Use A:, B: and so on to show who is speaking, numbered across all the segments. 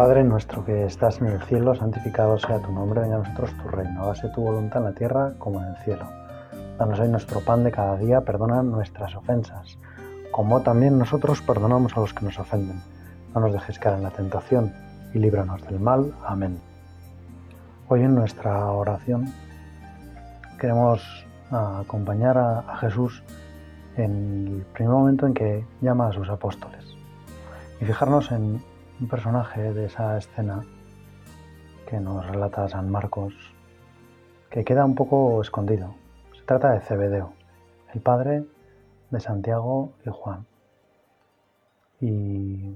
A: Padre nuestro que estás en el cielo, santificado sea tu nombre, venga a nosotros tu reino, hágase tu voluntad en la tierra como en el cielo. Danos hoy nuestro pan de cada día, perdona nuestras ofensas, como también nosotros perdonamos a los que nos ofenden. No nos dejes caer en la tentación y líbranos del mal. Amén. Hoy en nuestra oración queremos acompañar a, Jesús en el primer momento en que llama a sus apóstoles y fijarnos en un personaje de esa escena que nos relata San Marcos, que queda un poco escondido. Se trata de Cebedeo, el padre de Santiago y Juan. Y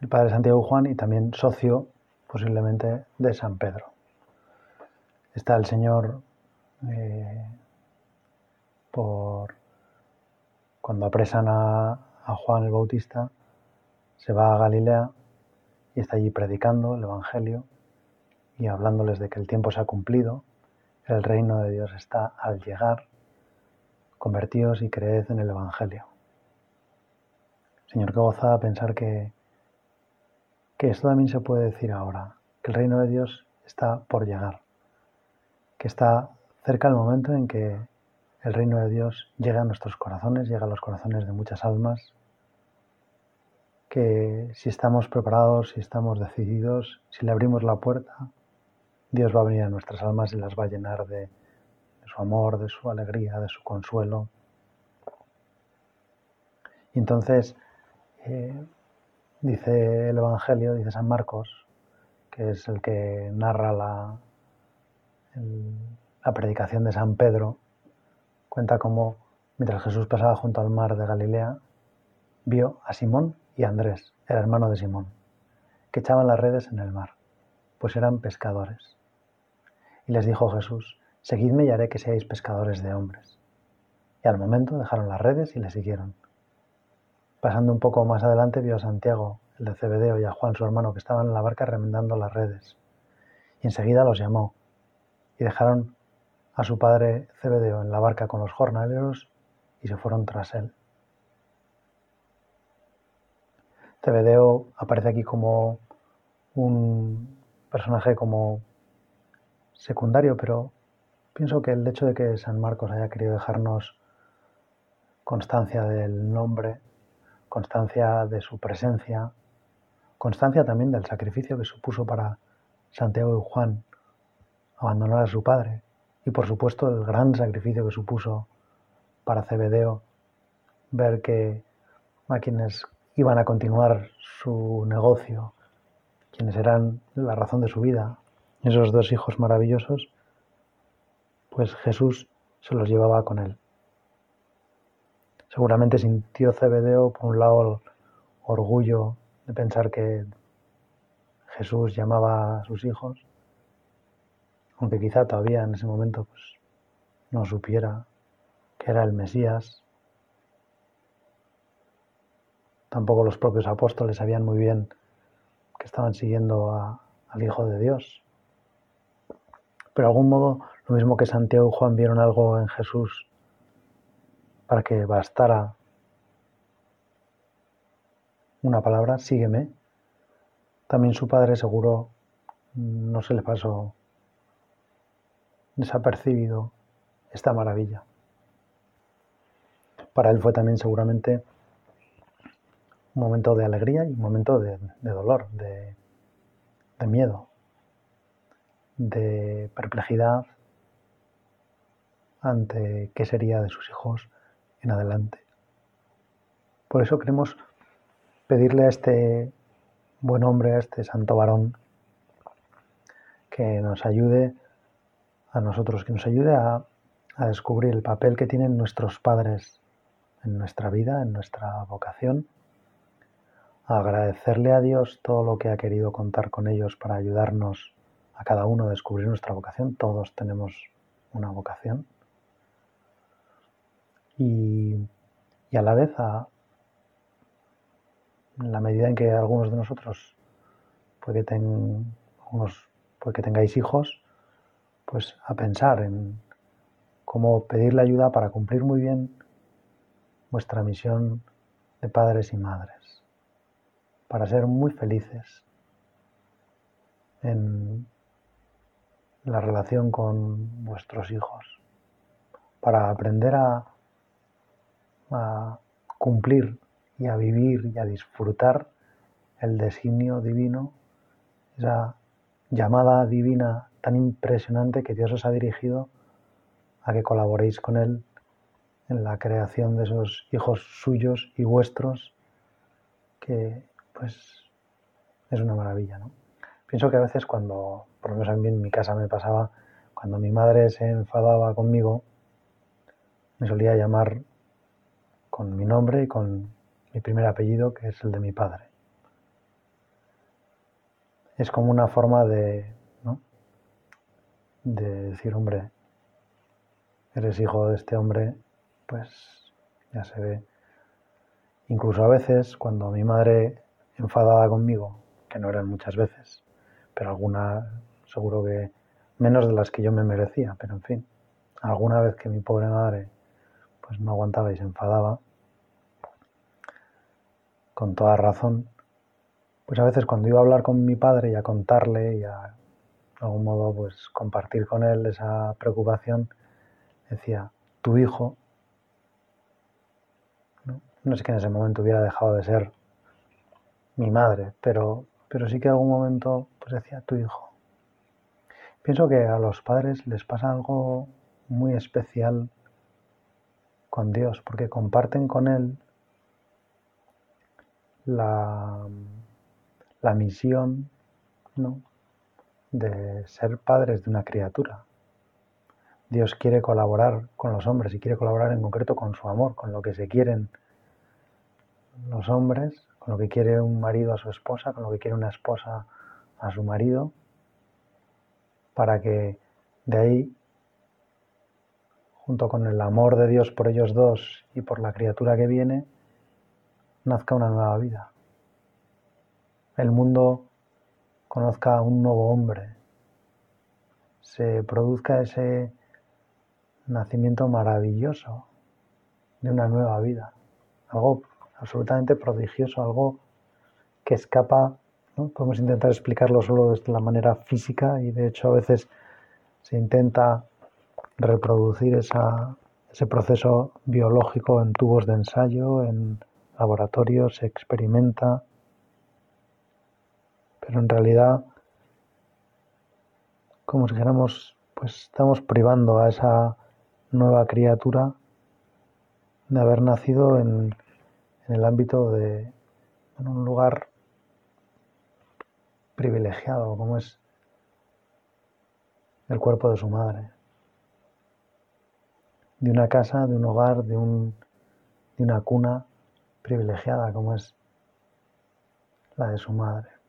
A: el padre de Santiago y Juan y también socio posiblemente de San Pedro. Está el Señor eh, por cuando apresan a, Juan el Bautista, se va a Galilea y está allí predicando el Evangelio y hablándoles de que el tiempo se ha cumplido, el reino de Dios está al llegar, convertíos y creed en el Evangelio. Señor, qué gozada pensar que, que esto también se puede decir ahora, que el reino de Dios está por llegar, que está cerca el momento en que el reino de Dios llega a nuestros corazones, llega a los corazones de muchas almas, que si estamos preparados, si estamos decididos, si le abrimos la puerta, Dios va a venir a nuestras almas y las va a llenar de, su amor, de su alegría, de su consuelo. Y entonces, eh, dice el Evangelio, dice San Marcos, que es el que narra la, la predicación de San Pedro, Cuenta cómo, mientras Jesús pasaba junto al mar de Galilea, vio a Simón y a Andrés, el hermano de Simón, que echaban las redes en el mar, pues eran pescadores. Y les dijo Jesús, Seguidme y haré que seáis pescadores de hombres. Y al momento dejaron las redes y le siguieron. Pasando un poco más adelante vio a Santiago, el de Cebedeo, y a Juan, su hermano, que estaban en la barca remendando las redes. Y enseguida los llamó, y dejaron a su padre Cebedeo en la barca con los jornaleros y se fueron tras él. Cebedeo aparece aquí como un personaje como secundario, pero pienso que el hecho de que San Marcos haya querido dejarnos constancia del nombre, constancia de su presencia, constancia también del sacrificio que supuso para Santiago y Juan abandonar a su padre, y por supuesto el gran sacrificio que supuso para Cebedeo ver que a quienes iban a continuar su negocio, quienes eran la razón de su vida, esos dos hijos maravillosos, pues Jesús se los llevaba con él. Seguramente sintió Cebedeo, por un lado, el orgullo de pensar que Jesús llamaba a sus hijos, aunque quizá todavía en ese momento pues, no supiera que era el Mesías. Tampoco los propios apóstoles sabían muy bien que estaban siguiendo al Hijo de Dios. Pero de algún modo, lo mismo que Santiago y Juan vieron algo en Jesús para que bastara una palabra, sígueme, también su padre seguro no se le pasó desapercibido esta maravilla. Para él fue también seguramente un momento de alegría y un momento de, dolor, de, de miedo, de perplejidad ante qué sería de sus hijos en adelante. Por eso queremos pedirle a este buen hombre, a este santo varón, que nos ayude a nosotros, que nos ayude a, descubrir el papel que tienen nuestros padres en nuestra vida, en nuestra vocación, a agradecerle a Dios todo lo que ha querido contar con ellos para ayudarnos a cada uno a descubrir nuestra vocación. Todos tenemos una vocación. Y, a la vez, a, en la medida en que algunos de nosotros puede, puede que tengáis hijos, pues a pensar en cómo pedirle ayuda para cumplir muy bien vuestra misión de padres y madres, para ser muy felices en la relación con vuestros hijos, para aprender a, a cumplir y a vivir y a disfrutar el designio divino, esa llamada divina tan impresionante que Dios os ha dirigido a que colaboréis con Él en la creación de esos hijos suyos y vuestros, que pues es una maravilla, ¿no? Pienso que a veces cuando, por lo menos a mí en mi casa me pasaba, cuando mi madre se enfadaba conmigo, me solía llamar con mi nombre y con mi primer apellido, que es el de mi padre. Es como una forma de. De decir, hombre, eres hijo de este hombre, pues ya se ve. Incluso a veces, cuando mi madre enfadada conmigo, que no eran muchas veces, pero alguna seguro que menos de las que yo me merecía, pero en fin, alguna vez que mi pobre madre pues no aguantaba y se enfadaba, con toda razón, pues a veces cuando iba a hablar con mi padre y a contarle y a de algún modo pues compartir con él esa preocupación, decía, tu hijo, ¿no? no es que en ese momento hubiera dejado de ser mi madre, pero, pero sí que en algún momento pues decía, tu hijo. Pienso que a los padres les pasa algo muy especial con Dios, porque comparten con Él la, la misión ¿no? De ser padres de una criatura. Dios quiere colaborar con los hombres y quiere colaborar en concreto con su amor, con lo que se quieren los hombres, con lo que quiere un marido a su esposa, con lo que quiere una esposa a su marido, para que de ahí, junto con el amor de Dios por ellos dos y por la criatura que viene, nazca una nueva vida. El mundo conozca un nuevo hombre, se produzca ese nacimiento maravilloso de una nueva vida, algo absolutamente prodigioso, algo que escapa, ¿no? podemos intentar explicarlo solo desde la manera física y de hecho a veces se intenta reproducir ese proceso biológico en tubos de ensayo, en laboratorios, se experimenta, pero en realidad como si dijéramos, pues estamos privando a esa nueva criatura de haber nacido en, el ámbito de en un lugar privilegiado como es el cuerpo de su madre, de una casa, de un hogar, de una cuna privilegiada como es la de su madre.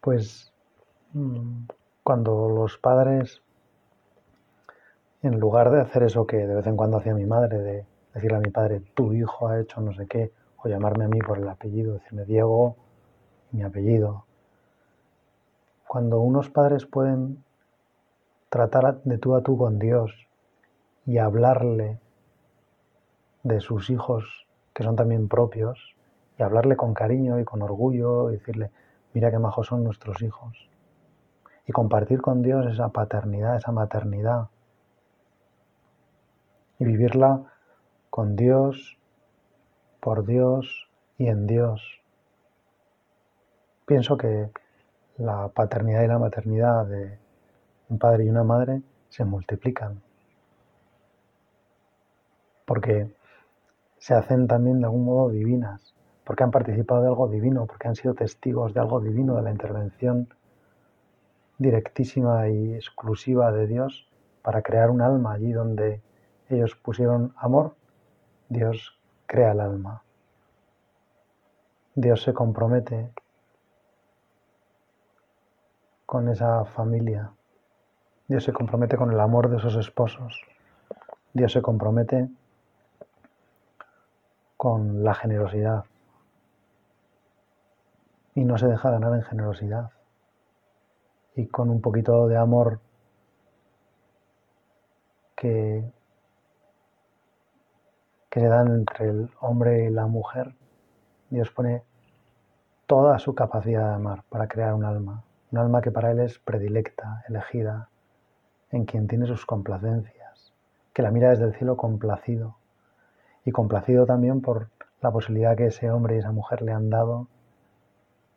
A: Pues mm, cuando los padres, en lugar de hacer eso que de vez en cuando hacía mi madre, de decirle a mi padre, tu hijo ha hecho no sé qué, o llamarme a mí por el apellido, decirme Diego mi apellido, cuando unos padres pueden tratar de tú a tú con Dios y hablarle de sus hijos que son también propios, y hablarle con cariño y con orgullo, y decirle, mira qué majos son nuestros hijos, y compartir con Dios esa paternidad, esa maternidad, y vivirla con Dios, por Dios y en Dios. Pienso que la paternidad y la maternidad de un padre y una madre se multiplican, porque se hacen también de algún modo divinas, porque han participado de algo divino, porque han sido testigos de algo divino, de la intervención directísima y exclusiva de Dios para crear un alma allí donde ellos pusieron amor, Dios crea el alma. Dios se compromete con esa familia. Dios se compromete con el amor de esos esposos. Dios se compromete con la generosidad. Y no se deja ganar en generosidad. Y con un poquito de amor que que se dan entre el hombre y la mujer, Dios pone toda su capacidad de amar para crear un alma, un alma que para Él es predilecta, elegida, en quien tiene sus complacencias, que la mira desde el cielo complacido, y complacido también por la posibilidad que ese hombre y esa mujer le han dado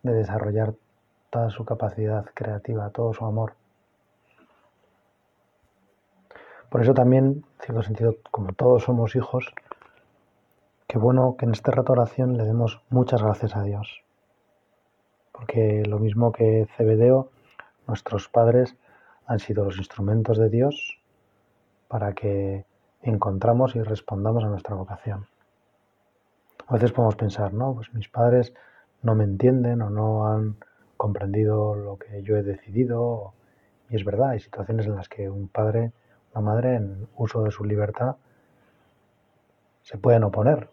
A: de desarrollar toda su capacidad creativa, todo su amor. Por eso también, en cierto sentido, como todos somos hijos, qué bueno que en este rato oración le demos muchas gracias a Dios. Porque lo mismo que Cebedeo, nuestros padres han sido los instrumentos de Dios para que encontramos y respondamos a nuestra vocación. A veces podemos pensar, no, pues mis padres no me entienden o no han comprendido lo que yo he decidido. Y es verdad, hay situaciones en las que un padre, una madre, en uso de su libertad, se pueden oponer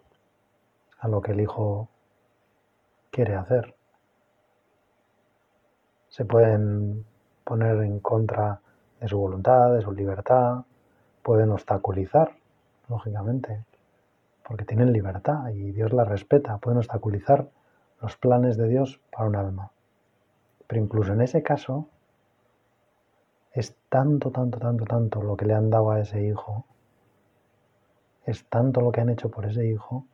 A: a lo que el hijo quiere hacer. Se pueden poner en contra de su voluntad, de su libertad, pueden obstaculizar, lógicamente, porque tienen libertad y Dios la respeta, pueden obstaculizar los planes de Dios para un alma. Pero incluso en ese caso, es tanto, tanto, tanto, tanto lo que le han dado a ese hijo, es tanto lo que han hecho por ese hijo,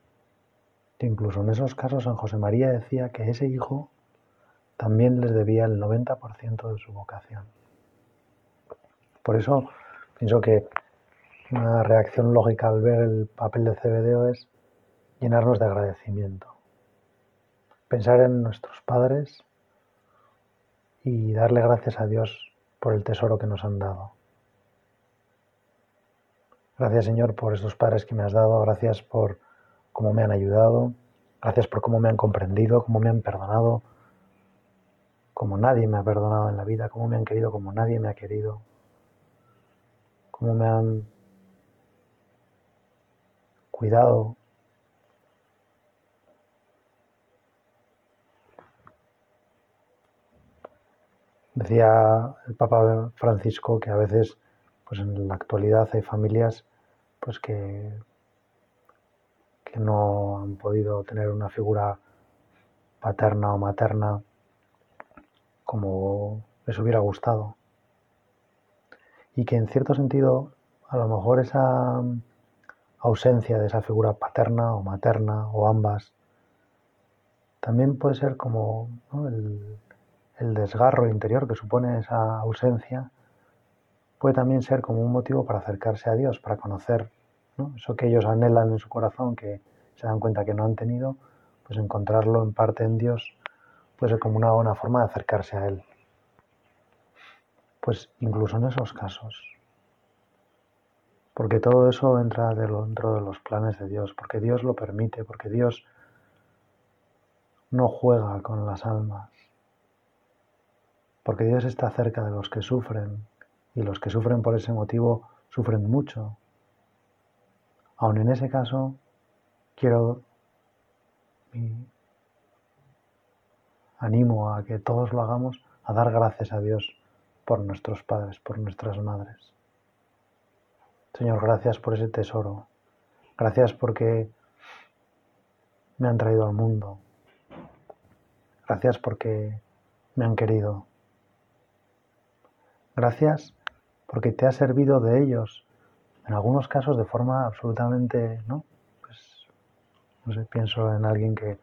A: que incluso en esos casos San José María decía que ese hijo también les debía el 90% de su vocación. Por eso pienso que una reacción lógica al ver el papel de CBDO es llenarnos de agradecimiento. Pensar en nuestros padres y darle gracias a Dios por el tesoro que nos han dado. Gracias Señor por estos padres que me has dado, gracias por cómo me han ayudado, gracias por cómo me han comprendido, cómo me han perdonado, como nadie me ha perdonado en la vida, cómo me han querido como nadie me ha querido, cómo me han cuidado. Decía el Papa Francisco que a veces, pues en la actualidad hay familias pues que, que no han podido tener una figura paterna o materna como les hubiera gustado. Y que en cierto sentido, a lo mejor esa ausencia de esa figura paterna o materna o ambas, también puede ser como el, desgarro interior que supone esa ausencia, puede también ser como un motivo para acercarse a Dios, para conocer eso que ellos anhelan en su corazón, que se dan cuenta que no han tenido, pues encontrarlo en parte en Dios puede ser como una buena forma de acercarse a Él. Pues incluso en esos casos, porque todo eso entra dentro de los planes de Dios, porque Dios lo permite, porque Dios no juega con las almas, porque Dios está cerca de los que sufren y los que sufren por ese motivo sufren mucho. Aun en ese caso, quiero y animo a que todos lo hagamos a dar gracias a Dios por nuestros padres, por nuestras madres. Señor, gracias por ese tesoro. Gracias porque me han traído al mundo. Gracias porque me han querido. Gracias porque te ha servido de ellos, en algunos casos de forma absolutamente, ¿no? Pues, no sé, pienso en alguien que,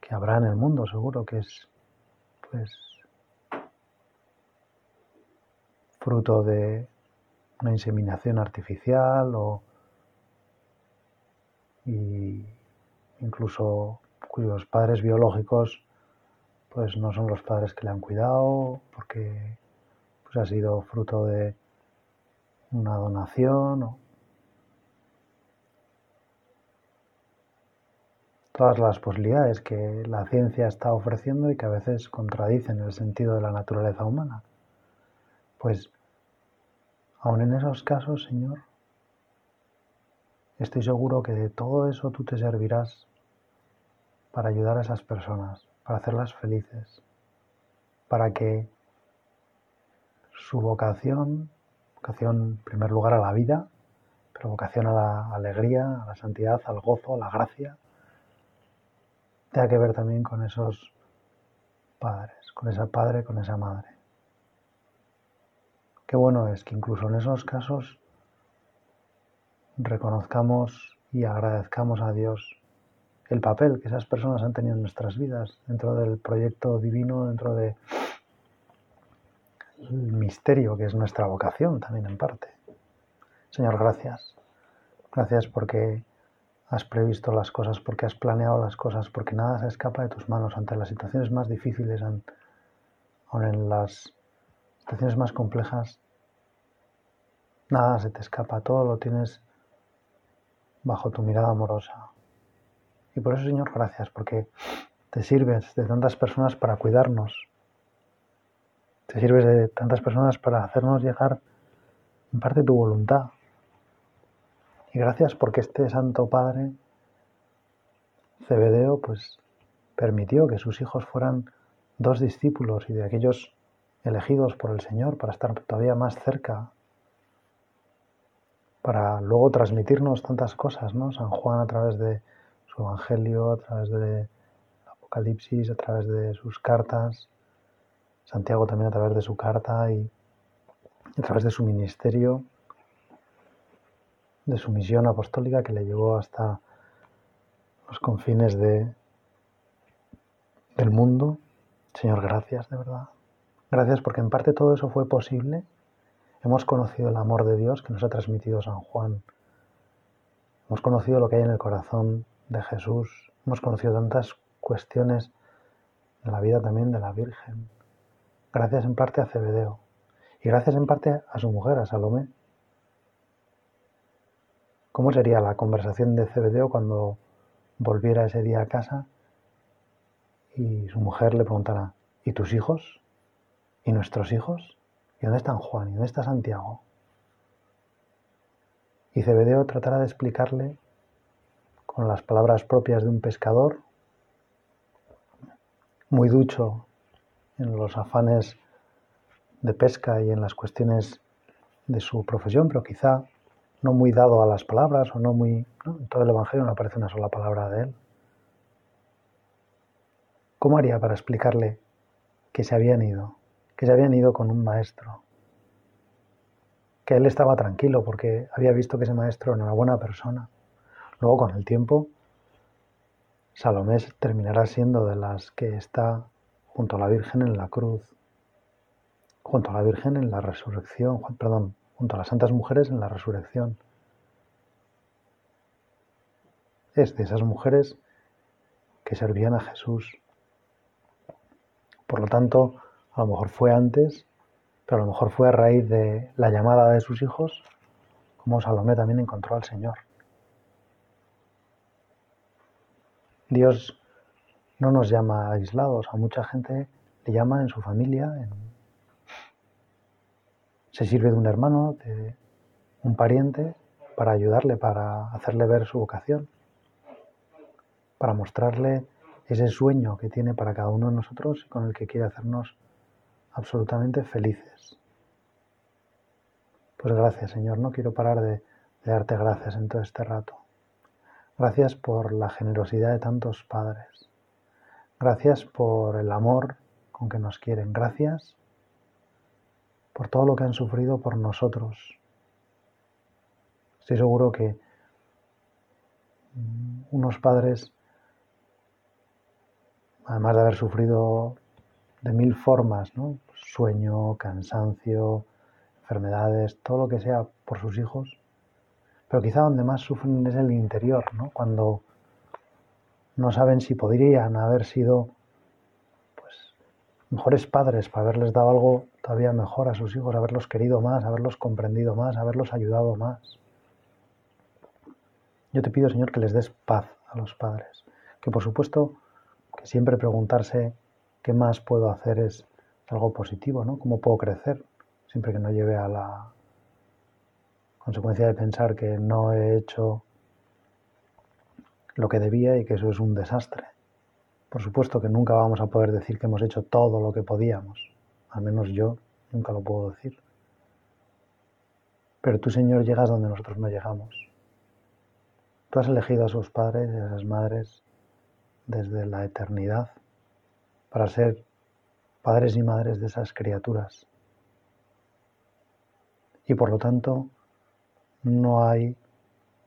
A: que habrá en el mundo, seguro que es, pues, fruto de una inseminación artificial o incluso cuyos padres biológicos pues no son los padres que le han cuidado porque pues ha sido fruto de una donación o todas las posibilidades que la ciencia está ofreciendo y que a veces contradicen el sentido de la naturaleza humana. Pues Aun en esos casos, Señor, estoy seguro que de todo eso tú te servirás para ayudar a esas personas, para hacerlas felices, para que su vocación, vocación en primer lugar a la vida, pero vocación a la alegría, a la santidad, al gozo, a la gracia, tenga que ver también con esos padres, con esa padre, con esa madre. Qué bueno es que incluso en esos casos reconozcamos y agradezcamos a Dios el papel que esas personas han tenido en nuestras vidas, dentro del proyecto divino, dentro del misterio que es nuestra vocación también en parte. Señor, gracias. Gracias porque has previsto las cosas, porque has planeado las cosas, porque nada se escapa de tus manos ante las situaciones más difíciles, aun en las situaciones más complejas. Nada se te escapa, todo lo tienes bajo tu mirada amorosa. Y por eso, Señor, gracias, porque te sirves de tantas personas para cuidarnos. Te sirves de tantas personas para hacernos llegar en parte tu voluntad. Y gracias porque este Santo Padre, Cebedeo, pues permitió que sus hijos fueran dos discípulos y de aquellos elegidos por el Señor para estar todavía más cerca, para luego transmitirnos tantas cosas, ¿no? San Juan a través de su Evangelio, a través de Apocalipsis, a través de sus cartas, Santiago también a través de su carta y a través de su ministerio, de su misión apostólica que le llevó hasta los confines de, del mundo. Señor, gracias de verdad. Gracias porque en parte todo eso fue posible. Hemos conocido el amor de Dios que nos ha transmitido San Juan. Hemos conocido lo que hay en el corazón de Jesús. Hemos conocido tantas cuestiones de la vida también de la Virgen. Gracias en parte a Cebedeo. Y gracias en parte a su mujer, a Salomé. ¿Cómo sería la conversación de Cebedeo cuando volviera ese día a casa y su mujer le preguntara, ¿y tus hijos? ¿Y nuestros hijos? ¿Y dónde están Juan? ¿Y dónde está Santiago? Y Cebedeo tratará de explicarle con las palabras propias de un pescador, muy ducho en los afanes de pesca y en las cuestiones de su profesión, pero quizá no muy dado a las palabras o no muy... En todo el Evangelio no aparece una sola palabra de él. ¿Cómo haría para explicarle que se habían ido? Que se habían ido con un maestro. Que él estaba tranquilo porque había visto que ese maestro era una buena persona Luego, con el tiempo, Salomé terminará siendo de las que está junto a la Virgen en la cruz, junto a la Virgen en la resurrección, perdón, junto a las santas mujeres en la resurrección. Es de esas mujeres que servían a Jesús. Por lo tanto, a lo mejor fue antes, pero a lo mejor fue a raíz de la llamada de sus hijos, como Salomé también encontró al Señor. Dios no nos llama aislados, a mucha gente le llama en su familia, se sirve de un hermano, de un pariente, para ayudarle, para hacerle ver su vocación, para mostrarle ese sueño que tiene para cada uno de nosotros y con el que quiere hacernos absolutamente felices. Pues gracias Señor, no quiero parar de, de darte gracias en todo este rato. Gracias por la generosidad de tantos padres. Gracias por el amor con que nos quieren. Gracias por todo lo que han sufrido por nosotros. Estoy seguro que mm, unos padres, además de haber sufrido de mil formas, sueño, cansancio, enfermedades, todo lo que sea por sus hijos, pero quizá donde más sufren es el interior, ¿no? Cuando no saben si podrían haber sido pues, mejores padres para haberles dado algo todavía mejor a sus hijos, haberlos querido más, haberlos comprendido más, haberlos ayudado más. Yo te pido, Señor, que les des paz a los padres, que por supuesto que siempre preguntarse qué más puedo hacer es algo positivo, ¿no? ¿Cómo puedo crecer? Siempre que no lleve a la consecuencia de pensar que no he hecho lo que debía y que eso es un desastre. Por supuesto que nunca vamos a poder decir que hemos hecho todo lo que podíamos, al menos yo nunca lo puedo decir. Pero tú, Señor, llegas donde nosotros no llegamos. Tú has elegido a sus padres y a esas madres desde la eternidad para ser padres y madres de esas criaturas. Y por lo tanto, no hay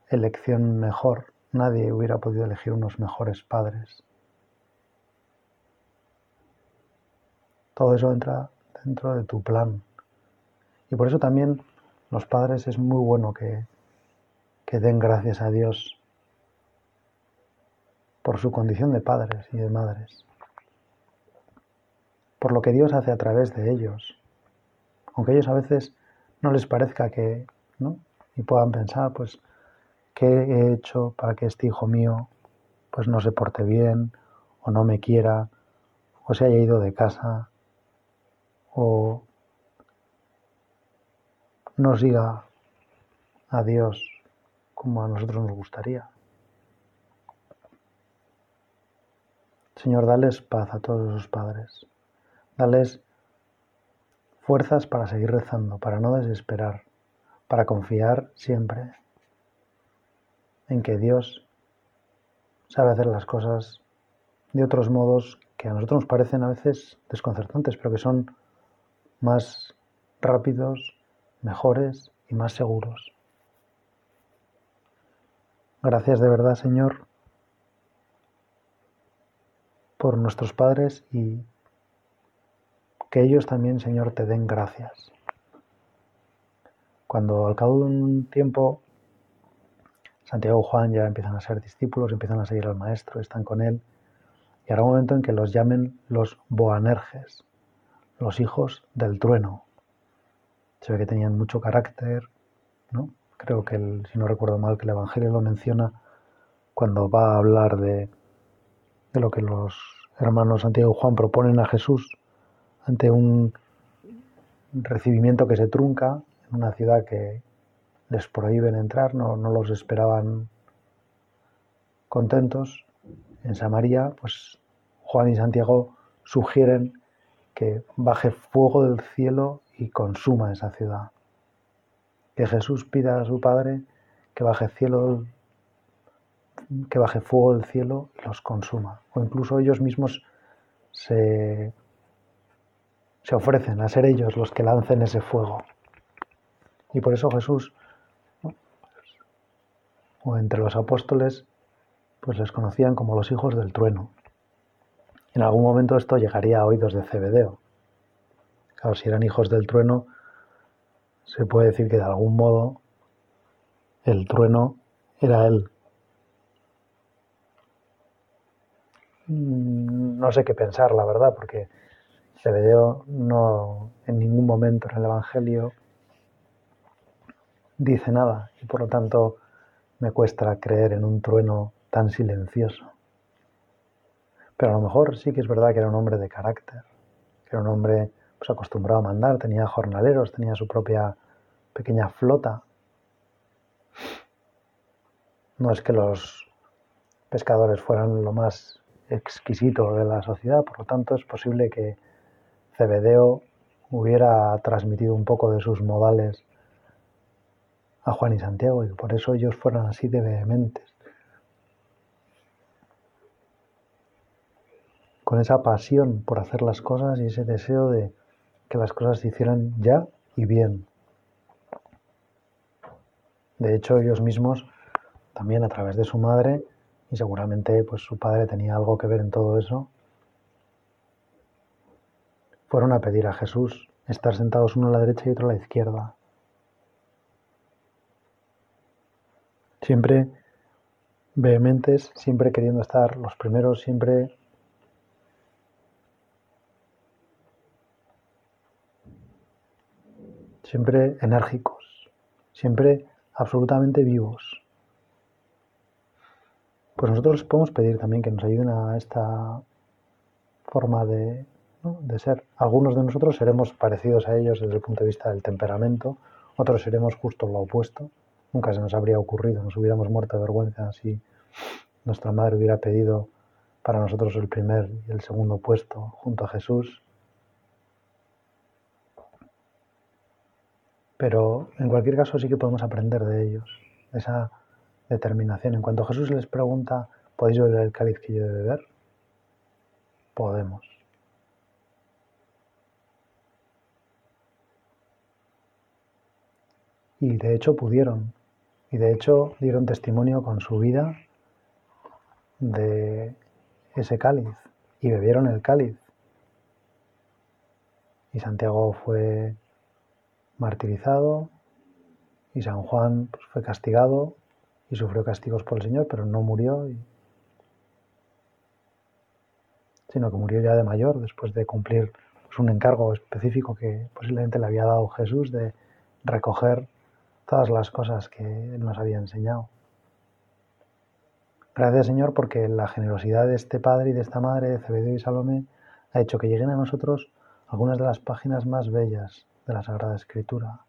A: elección mejor. Nadie hubiera podido elegir unos mejores padres. Todo eso entra dentro de tu plan. Y por eso también los padres es muy bueno que, que den gracias a Dios por su condición de padres y de madres, por lo que Dios hace a través de ellos, aunque ellos a veces no les parezca que, ¿no? Y puedan pensar, pues, ¿qué he hecho para que este hijo mío, pues, no se porte bien, o no me quiera, o se haya ido de casa, o no siga a Dios como a nosotros nos gustaría. Señor, dales paz a todos sus padres. Dales fuerzas para seguir rezando, para no desesperar, para confiar siempre en que Dios sabe hacer las cosas de otros modos que a nosotros nos parecen a veces desconcertantes, pero que son más rápidos, mejores y más seguros. Gracias de verdad, Señor, por nuestros padres y que ellos también, Señor, te den gracias. Cuando al cabo de un tiempo Santiago y Juan ya empiezan a ser discípulos, empiezan a seguir al Maestro, están con él, y habrá un momento en que los llamen los Boanerges, los hijos del trueno. Se ve que tenían mucho carácter, ¿no? Creo que, si no recuerdo mal, que el Evangelio lo menciona cuando va a hablar de, de lo que los hermanos Santiago y Juan proponen a Jesús ante un recibimiento que se trunca en una ciudad que les prohíben entrar, no, no los esperaban contentos. En Samaria, pues Juan y Santiago sugieren que baje fuego del cielo y consuma esa ciudad. Que Jesús pida a su Padre que baje cielo que baje fuego del cielo y los consuma. O incluso ellos mismos se, se ofrecen a ser ellos los que lancen ese fuego. Y por eso Jesús, o entre los apóstoles, pues les conocían como los hijos del trueno. En algún momento esto llegaría a oídos de Cebedeo. Claro, si eran hijos del trueno, se puede decir que de algún modo el trueno era él, Mm, no sé qué pensar, la verdad, porque Zebedeo no en ningún momento en el Evangelio dice nada y por lo tanto me cuesta creer en un trueno tan silencioso. Pero a lo mejor sí que es verdad que era un hombre de carácter, que era un hombre pues, acostumbrado a mandar, tenía jornaleros, tenía su propia pequeña flota. No es que los pescadores fueran lo más exquisito de la sociedad, por lo tanto es posible que Cebedeo hubiera transmitido un poco de sus modales a Juan y Santiago y por eso ellos fueran así de vehementes. Con esa pasión por hacer las cosas y ese deseo de que las cosas se hicieran ya y bien. De hecho, ellos mismos, también a través de su madre, y seguramente pues su padre tenía algo que ver en todo eso, fueron a pedir a Jesús estar sentados uno a la derecha y otro a la izquierda. Siempre vehementes, siempre queriendo estar los primeros, siempre siempre enérgicos, siempre absolutamente vivos. Pues nosotros podemos pedir también que nos ayuden a esta forma de, de ser. Algunos de nosotros seremos parecidos a ellos desde el punto de vista del temperamento, otros seremos justo lo opuesto. Nunca se nos habría ocurrido, nos hubiéramos muerto de vergüenza si nuestra madre hubiera pedido para nosotros el primer y el segundo puesto junto a Jesús. pero en cualquier caso sí que podemos aprender de ellos, esa determinación. En cuanto Jesús les pregunta, ¿podéis beber el cáliz que yo he de beber? Podemos. Y de hecho pudieron. Y de hecho dieron testimonio con su vida de ese cáliz. Y bebieron el cáliz. Y Santiago fue martirizado y San Juan pues, fue castigado y sufrió castigos por el Señor, pero no murió, sino que murió ya de mayor después de cumplir pues, un encargo específico que posiblemente le había dado Jesús de recoger todas las cosas que Él nos había enseñado. Gracias Señor porque la generosidad de este Padre y de esta Madre, de Cebedeo y Salomé, ha hecho que lleguen a nosotros algunas de las páginas más bellas de la Sagrada Escritura,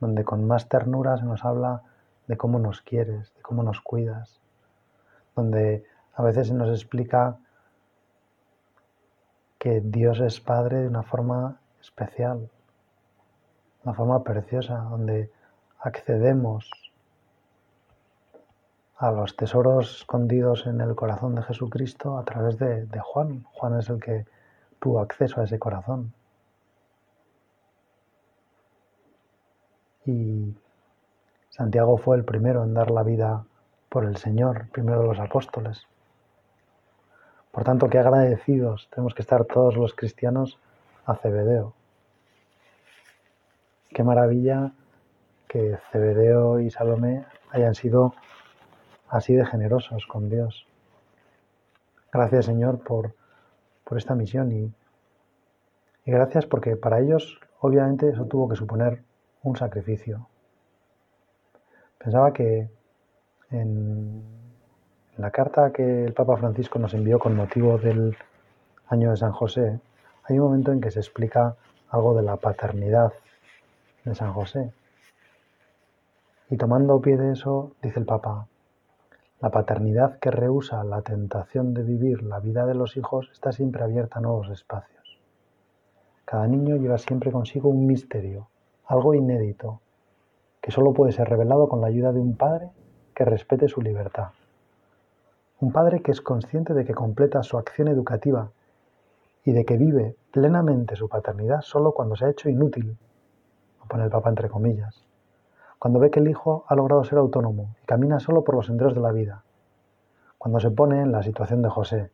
A: donde con más ternura se nos habla de cómo nos quieres, de cómo nos cuidas, donde a veces se nos explica que Dios es Padre de una forma especial, una forma preciosa, donde accedemos a los tesoros escondidos en el corazón de Jesucristo a través de, Juan. Juan es el que tuvo acceso a ese corazón. y Santiago fue el primero en dar la vida por el Señor, primero de los apóstoles. Por tanto, qué agradecidos tenemos que estar todos los cristianos a Cebedeo. Qué maravilla que Cebedeo y Salomé hayan sido así de generosos con Dios. Gracias Señor por, por esta misión y, y gracias porque para ellos obviamente eso tuvo que suponer un sacrificio. Pensaba que en la carta que el Papa Francisco nos envió con motivo del año de San José, hay un momento en que se explica algo de la paternidad de San José. Y tomando pie de eso, dice el Papa, la paternidad que rehúsa la tentación de vivir la vida de los hijos está siempre abierta a nuevos espacios. Cada niño lleva siempre consigo un misterio, algo inédito, que solo puede ser revelado con la ayuda de un padre que respete su libertad. Un padre que es consciente de que completa su acción educativa y de que vive plenamente su paternidad solo cuando se ha hecho inútil, lo pone el Papa entre comillas, cuando ve que el hijo ha logrado ser autónomo y camina solo por los senderos de la vida, cuando se pone en la situación de José,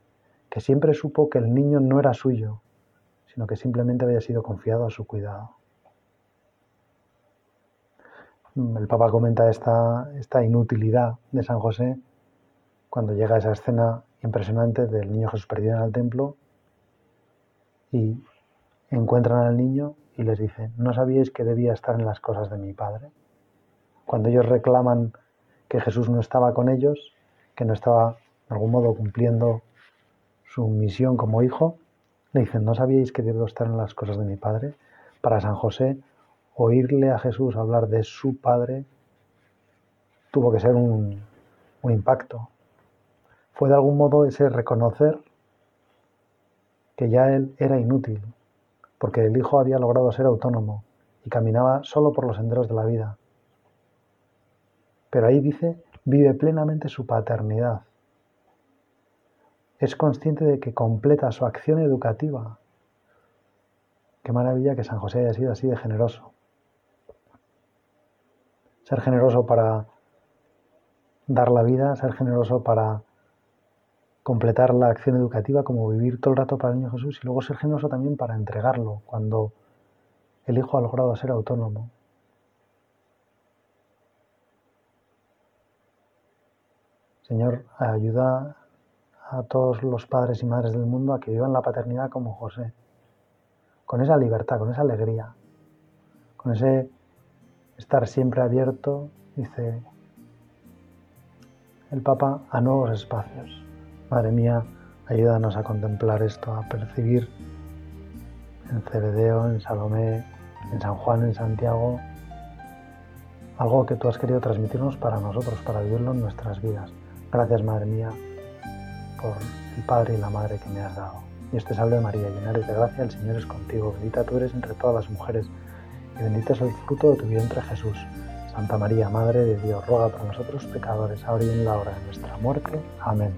A: que siempre supo que el niño no era suyo, sino que simplemente había sido confiado a su cuidado. El Papa comenta esta, inutilidad de San José cuando llega esa escena impresionante del niño Jesús perdido en el templo y encuentran al niño y les dicen, ¿no sabíais que debía estar en las cosas de mi Padre? Cuando ellos reclaman que Jesús no estaba con ellos, que no estaba de algún modo cumpliendo su misión como hijo, le dicen, ¿no sabíais que debo estar en las cosas de mi Padre? Para San José oírle a Jesús hablar de su Padre tuvo que ser un, impacto. Fue de algún modo ese reconocer que ya él era inútil, porque el Hijo había logrado ser autónomo y caminaba solo por los senderos de la vida. Pero ahí dice, vive plenamente su paternidad. Es consciente de que completa su acción educativa. Qué maravilla que San José haya sido así de generoso ser generoso para dar la vida, ser generoso para completar la acción educativa, como vivir todo el rato para el niño Jesús, y luego ser generoso también para entregarlo cuando el hijo ha logrado ser autónomo. Señor, ayuda a todos los padres y madres del mundo a que vivan la paternidad como José, con esa libertad, con esa alegría, con ese estar siempre abierto, dice el Papa, a nuevos espacios. Madre mía, ayúdanos a contemplar esto, a percibir en Cebedeo, en Salomé, en San Juan, en Santiago, algo que tú has querido transmitirnos para nosotros, para vivirlo en nuestras vidas. Gracias, Madre mía, por el Padre y la Madre que me has dado. Y este salve María, llena de gracia, el Señor es contigo, bendita tú eres entre todas las mujeres y bendito es el fruto de tu vientre Jesús. Santa María, Madre de Dios, ruega por nosotros pecadores, ahora y en la hora de nuestra muerte. Amén.